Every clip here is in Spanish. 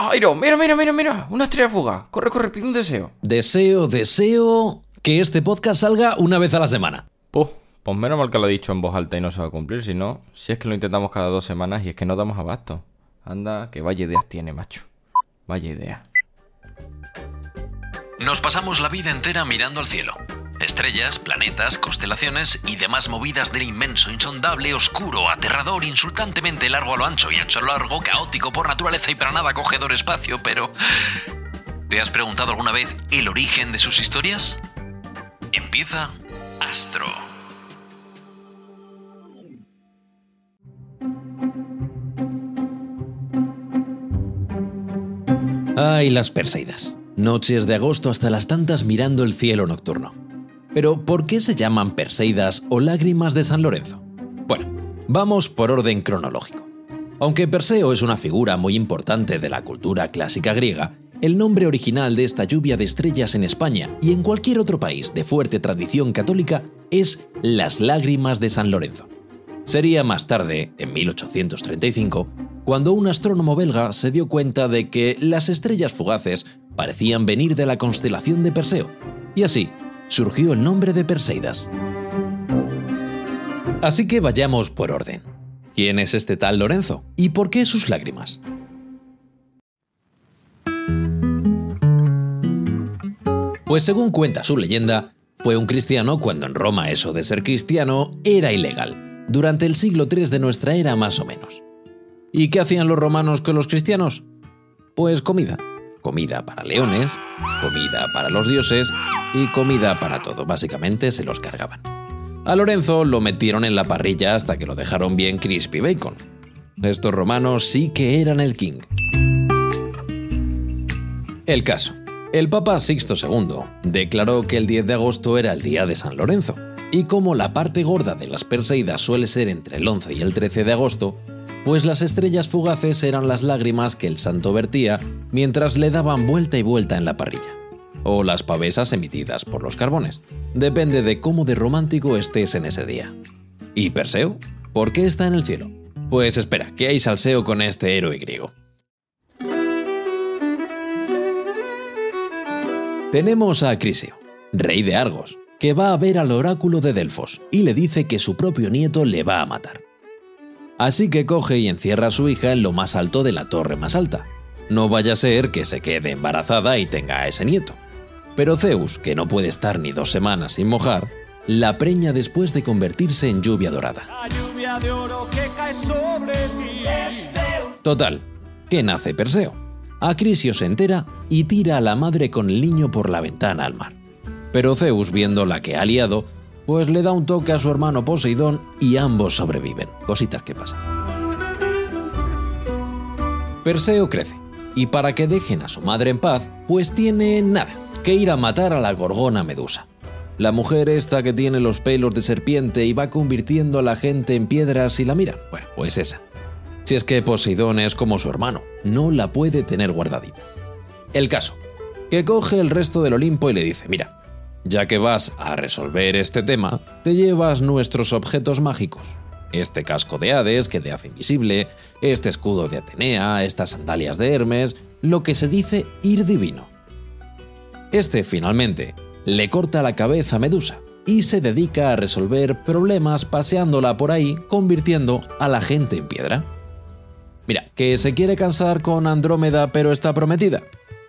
Jairo! Mira, mira, mira, mira. Una estrella fuga. Corre, corre, pide un deseo. Deseo, deseo que este podcast salga una vez a la semana. Pues, pues menos mal que lo he dicho en voz alta y no se va a cumplir, si no, si es que lo intentamos cada dos semanas y es que no damos abasto. Anda, que vaya ideas tiene, macho. Vaya idea. Nos pasamos la vida entera mirando al cielo. Estrellas, planetas, constelaciones y demás movidas del inmenso, insondable, oscuro, aterrador, insultantemente largo a lo ancho y ancho a lo largo, caótico por naturaleza y para nada acogedor espacio, pero... ¿Te has preguntado alguna vez el origen de sus historias? Empieza Astro. Ay, las Perseidas. Noches de agosto hasta las tantas mirando el cielo nocturno. Pero, ¿por qué se llaman Perseidas o lágrimas de San Lorenzo? Bueno, vamos por orden cronológico. Aunque Perseo es una figura muy importante de la cultura clásica griega, el nombre original de esta lluvia de estrellas en España y en cualquier otro país de fuerte tradición católica es las lágrimas de San Lorenzo. Sería más tarde, en 1835, cuando un astrónomo belga se dio cuenta de que las estrellas fugaces parecían venir de la constelación de Perseo, y así surgió el nombre de Perseidas. Así que vayamos por orden. ¿Quién es este tal Lorenzo? ¿Y por qué sus lágrimas? Pues según cuenta su leyenda, fue un cristiano cuando en Roma eso de ser cristiano era ilegal, durante el siglo III de nuestra era más o menos. ¿Y qué hacían los romanos con los cristianos? Pues comida. Comida para leones, comida para los dioses y comida para todo. Básicamente se los cargaban. A Lorenzo lo metieron en la parrilla hasta que lo dejaron bien crispy bacon. Estos romanos sí que eran el king. El caso. El Papa Sixto II declaró que el 10 de agosto era el día de San Lorenzo, y como la parte gorda de las Perseidas suele ser entre el 11 y el 13 de agosto, pues las estrellas fugaces eran las lágrimas que el santo vertía mientras le daban vuelta y vuelta en la parrilla, o las pavesas emitidas por los carbones. Depende de cómo de romántico estés en ese día. ¿Y Perseo? ¿Por qué está en el cielo? Pues espera, que hay salseo con este héroe griego. Tenemos a Crisio, rey de Argos, que va a ver al oráculo de Delfos y le dice que su propio nieto le va a matar. Así que coge y encierra a su hija en lo más alto de la torre más alta. No vaya a ser que se quede embarazada y tenga a ese nieto. Pero Zeus, que no puede estar ni dos semanas sin mojar, la preña después de convertirse en lluvia dorada. Total, que nace Perseo. Acrisio se entera y tira a la madre con el niño por la ventana al mar. Pero Zeus, viendo la que ha liado, pues le da un toque a su hermano Poseidón y ambos sobreviven. Cositas que pasan. Perseo crece, y para que dejen a su madre en paz, pues tiene nada, que ir a matar a la gorgona Medusa. La mujer esta que tiene los pelos de serpiente y va convirtiendo a la gente en piedras y la mira. Bueno, pues esa. Si es que Poseidón es como su hermano, no la puede tener guardadita. El caso, que coge el resto del Olimpo y le dice, mira, ya que vas a resolver este tema, te llevas nuestros objetos mágicos. Este casco de Hades que te hace invisible, este escudo de Atenea, estas sandalias de Hermes, lo que se dice ir divino. Este, finalmente, le corta la cabeza a Medusa y se dedica a resolver problemas paseándola por ahí, convirtiendo a la gente en piedra. Mira, que se quiere casar con Andrómeda pero está prometida.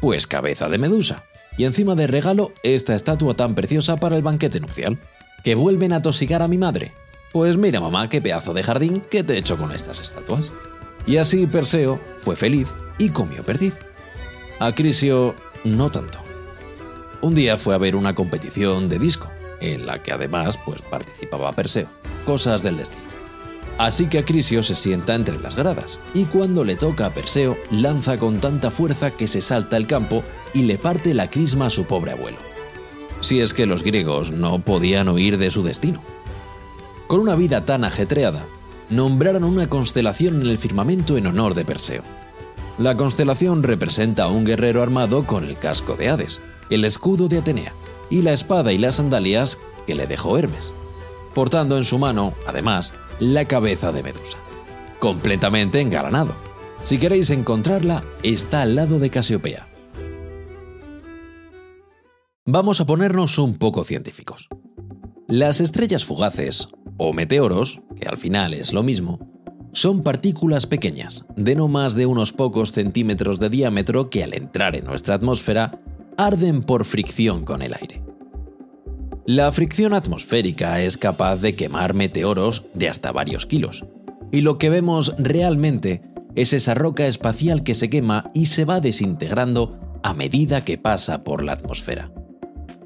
Pues cabeza de Medusa y encima de regalo esta estatua tan preciosa para el banquete nupcial. ¿Que vuelven a tosigar a mi madre? Pues mira mamá, qué pedazo de jardín que te he hecho con estas estatuas. Y así Perseo fue feliz y comió perdiz. Acrisio no tanto. Un día fue a ver una competición de disco, en la que además pues participaba Perseo. Cosas del destino. Así que Acrisio se sienta entre las gradas, y cuando le toca a Perseo, lanza con tanta fuerza que se salta el campo y le parte la crisma a su pobre abuelo. Si es que los griegos no podían huir de su destino. Con una vida tan ajetreada, nombraron una constelación en el firmamento en honor de Perseo. La constelación representa a un guerrero armado con el casco de Hades, el escudo de Atenea y la espada y las sandalias que le dejó Hermes, portando en su mano, además, la cabeza de Medusa, completamente engalanado. Si queréis encontrarla, está al lado de Casiopea. Vamos a ponernos un poco científicos. Las estrellas fugaces, o meteoros, que al final es lo mismo, son partículas pequeñas, de no más de unos pocos centímetros de diámetro que al entrar en nuestra atmósfera arden por fricción con el aire. La fricción atmosférica es capaz de quemar meteoros de hasta varios kilos, y lo que vemos realmente es esa roca espacial que se quema y se va desintegrando a medida que pasa por la atmósfera.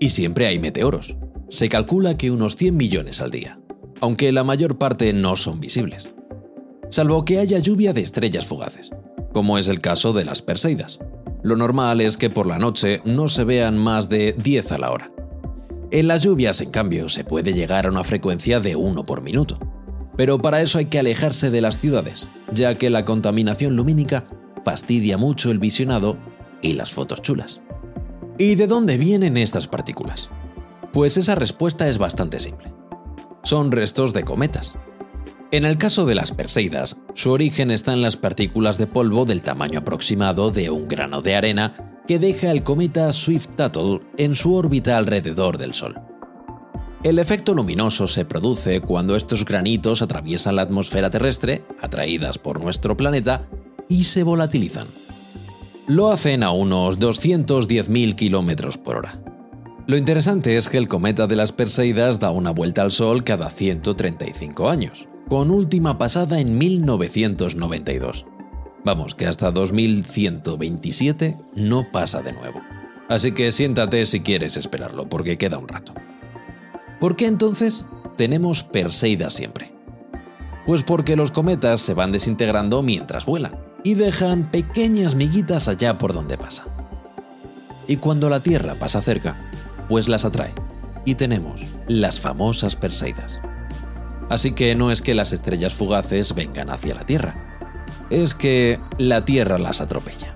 Y siempre hay meteoros. Se calcula que unos 100 millones al día, aunque la mayor parte no son visibles. Salvo que haya lluvia de estrellas fugaces, como es el caso de las Perseidas. Lo normal es que por la noche no se vean más de 10 a la hora. En las lluvias, en cambio, se puede llegar a una frecuencia de 1 por minuto. Pero para eso hay que alejarse de las ciudades, ya que la contaminación lumínica fastidia mucho el visionado y las fotos chulas. ¿Y de dónde vienen estas partículas? Pues esa respuesta es bastante simple. Son restos de cometas. En el caso de las Perseidas, su origen está en las partículas de polvo del tamaño aproximado de un grano de arena que deja el cometa Swift-Tuttle en su órbita alrededor del Sol. El efecto luminoso se produce cuando estos granitos atraviesan la atmósfera terrestre, atraídas por nuestro planeta, y se volatilizan. Lo hacen a unos 210.000 km por hora. Lo interesante es que el cometa de las Perseidas da una vuelta al Sol cada 135 años, con última pasada en 1992. Vamos, que hasta 2127 no pasa de nuevo. Así que siéntate si quieres esperarlo, porque queda un rato. ¿Por qué entonces tenemos Perseidas siempre? Pues porque los cometas se van desintegrando mientras vuelan y dejan pequeñas miguitas allá por donde pasan. Y cuando la Tierra pasa cerca, pues las atrae y tenemos las famosas Perseidas. Así que no es que las estrellas fugaces vengan hacia la Tierra, es que la Tierra las atropella.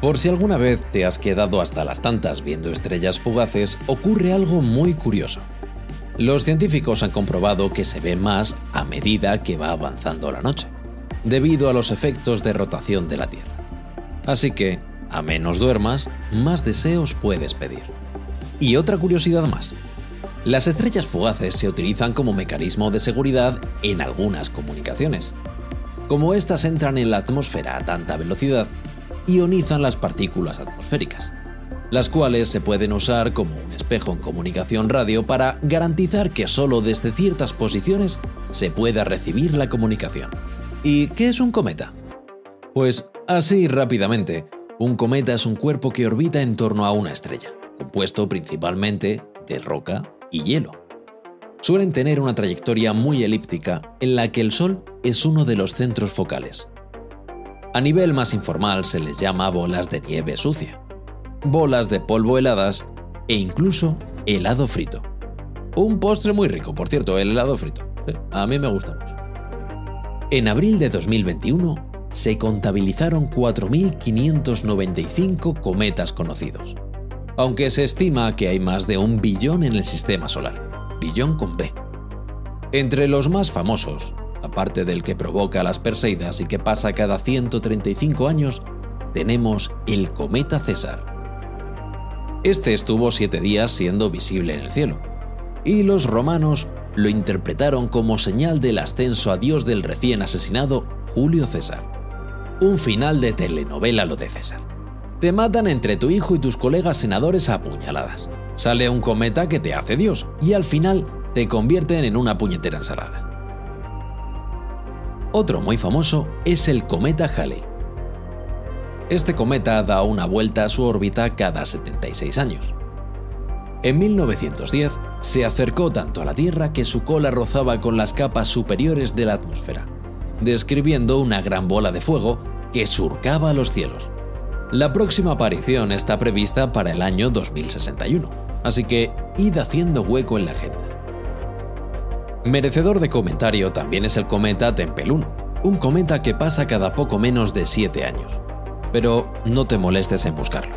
Por si alguna vez te has quedado hasta las tantas viendo estrellas fugaces, ocurre algo muy curioso. Los científicos han comprobado que se ve más a medida que va avanzando la noche, debido a los efectos de rotación de la Tierra. Así que, a menos duermas, más deseos puedes pedir. Y otra curiosidad más. Las estrellas fugaces se utilizan como mecanismo de seguridad en algunas comunicaciones. Como éstas entran en la atmósfera a tanta velocidad, ionizan las partículas atmosféricas, las cuales se pueden usar como un espejo en comunicación radio para garantizar que solo desde ciertas posiciones se pueda recibir la comunicación. ¿Y qué es un cometa? Pues así rápidamente, un cometa es un cuerpo que orbita en torno a una estrella, compuesto principalmente de roca y hielo. Suelen tener una trayectoria muy elíptica en la que el Sol es uno de los centros focales. A nivel más informal se les llama bolas de nieve sucia, bolas de polvo heladas e incluso helado frito. Un postre muy rico, por cierto, el helado frito. A mí me gusta mucho. En abril de 2021 se contabilizaron 4.595 cometas conocidos, aunque se estima que hay más de un billón en el sistema solar, billón con B. Entre los más famosos aparte del que provoca las Perseidas y que pasa cada 135 años, tenemos el cometa César. Este estuvo siete días siendo visible en el cielo, y los romanos lo interpretaron como señal del ascenso a Dios del recién asesinado Julio César. Un final de telenovela lo de César. Te matan entre tu hijo y tus colegas senadores a puñaladas. Sale un cometa que te hace Dios y al final te convierten en una puñetera ensalada. Otro muy famoso es el cometa Halley. Este cometa da una vuelta a su órbita cada 76 años. En 1910 se acercó tanto a la Tierra que su cola rozaba con las capas superiores de la atmósfera, describiendo una gran bola de fuego que surcaba los cielos. La próxima aparición está prevista para el año 2061, así que id haciendo hueco en la agenda. Merecedor de comentario también es el cometa Tempel 1, un cometa que pasa cada poco menos de 7 años. Pero no te molestes en buscarlo,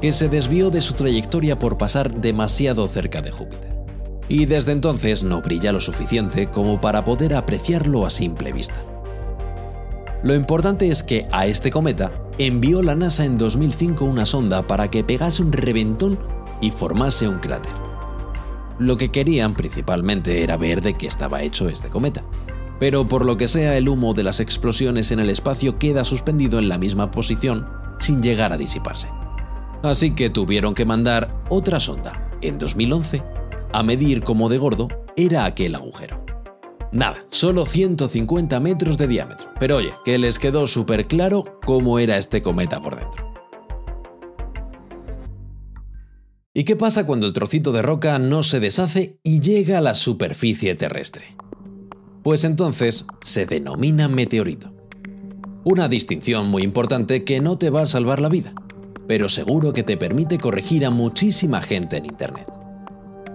que se desvió de su trayectoria por pasar demasiado cerca de Júpiter. Y desde entonces no brilla lo suficiente como para poder apreciarlo a simple vista. Lo importante es que a este cometa envió la NASA en 2005 una sonda para que pegase un reventón y formase un cráter. Lo que querían principalmente era ver de qué estaba hecho este cometa. Pero por lo que sea el humo de las explosiones en el espacio queda suspendido en la misma posición sin llegar a disiparse. Así que tuvieron que mandar otra sonda, en 2011, a medir cómo de gordo era aquel agujero. Nada, solo 150 metros de diámetro. Pero oye, que les quedó súper claro cómo era este cometa por dentro. ¿Y qué pasa cuando el trocito de roca no se deshace y llega a la superficie terrestre? Pues entonces se denomina meteorito. Una distinción muy importante que no te va a salvar la vida, pero seguro que te permite corregir a muchísima gente en Internet.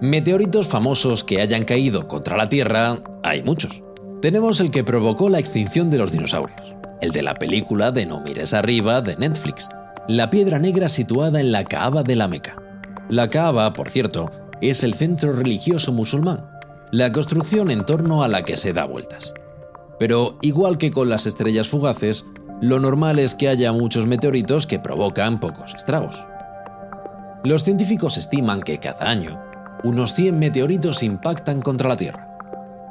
Meteoritos famosos que hayan caído contra la Tierra hay muchos. Tenemos el que provocó la extinción de los dinosaurios, el de la película de No mires arriba de Netflix, la piedra negra situada en la Kaaba de la Meca. La Kaaba, por cierto, es el centro religioso musulmán, la construcción en torno a la que se da vueltas. Pero igual que con las estrellas fugaces, lo normal es que haya muchos meteoritos que provocan pocos estragos. Los científicos estiman que cada año unos 100 meteoritos impactan contra la Tierra.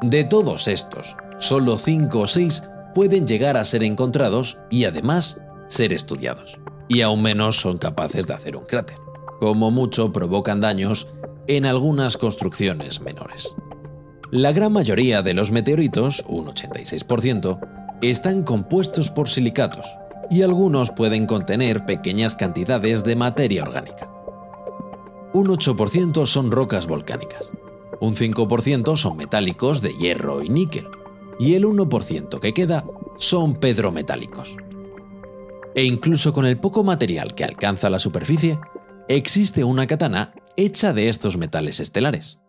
De todos estos, solo 5 o 6 pueden llegar a ser encontrados y además ser estudiados. Y aún menos son capaces de hacer un cráter. Como mucho provocan daños en algunas construcciones menores. La gran mayoría de los meteoritos, un 86%, están compuestos por silicatos y algunos pueden contener pequeñas cantidades de materia orgánica un 8% son rocas volcánicas, un 5% son metálicos de hierro y níquel, y el 1% que queda son pedrometálicos. E incluso con el poco material que alcanza la superficie, existe una katana hecha de estos metales estelares,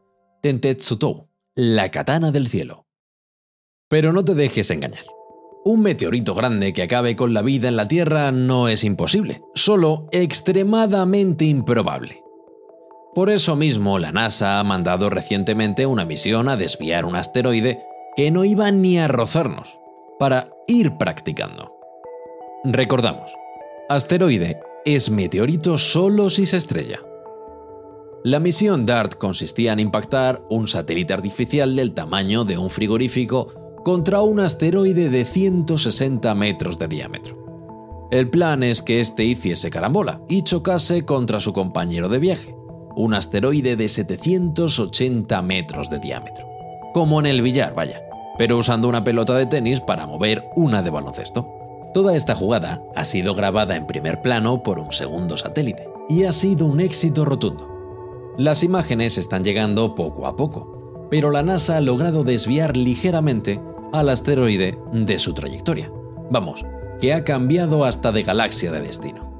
Tentetsutou, la katana del cielo. Pero no te dejes engañar. Un meteorito grande que acabe con la vida en la Tierra no es imposible, solo extremadamente improbable. Por eso mismo, la NASA ha mandado recientemente una misión a desviar un asteroide que no iba ni a rozarnos, para ir practicando. Recordamos, asteroide es meteorito solo si se estrella. La misión DART consistía en impactar un satélite artificial del tamaño de un frigorífico contra un asteroide de 160 metros de diámetro. El plan es que éste hiciese carambola y chocase contra su compañero de viaje, un asteroide de 780 metros de diámetro. Como en el billar, vaya, pero usando una pelota de tenis para mover una de baloncesto. Toda esta jugada ha sido grabada en primer plano por un segundo satélite y ha sido un éxito rotundo. Las imágenes están llegando poco a poco, pero la NASA ha logrado desviar ligeramente al asteroide de su trayectoria. Vamos, que ha cambiado hasta de galaxia de destino.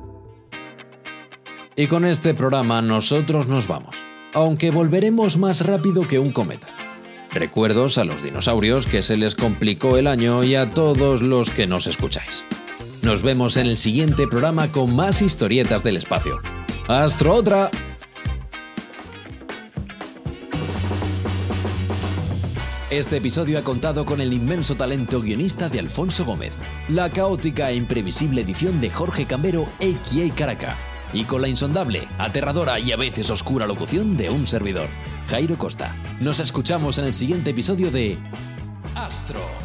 Y con este programa nosotros nos vamos, aunque volveremos más rápido que un cometa. Recuerdos a los dinosaurios que se les complicó el año y a todos los que nos escucháis. Nos vemos en el siguiente programa con más historietas del espacio. ¡Astro otra! Este episodio ha contado con el inmenso talento guionista de Alfonso Gómez, la caótica e imprevisible edición de Jorge Cambero, a.k.a. Caraca, y con la insondable, aterradora y a veces oscura locución de un servidor, Jairo Costa. Nos escuchamos en el siguiente episodio de Astro.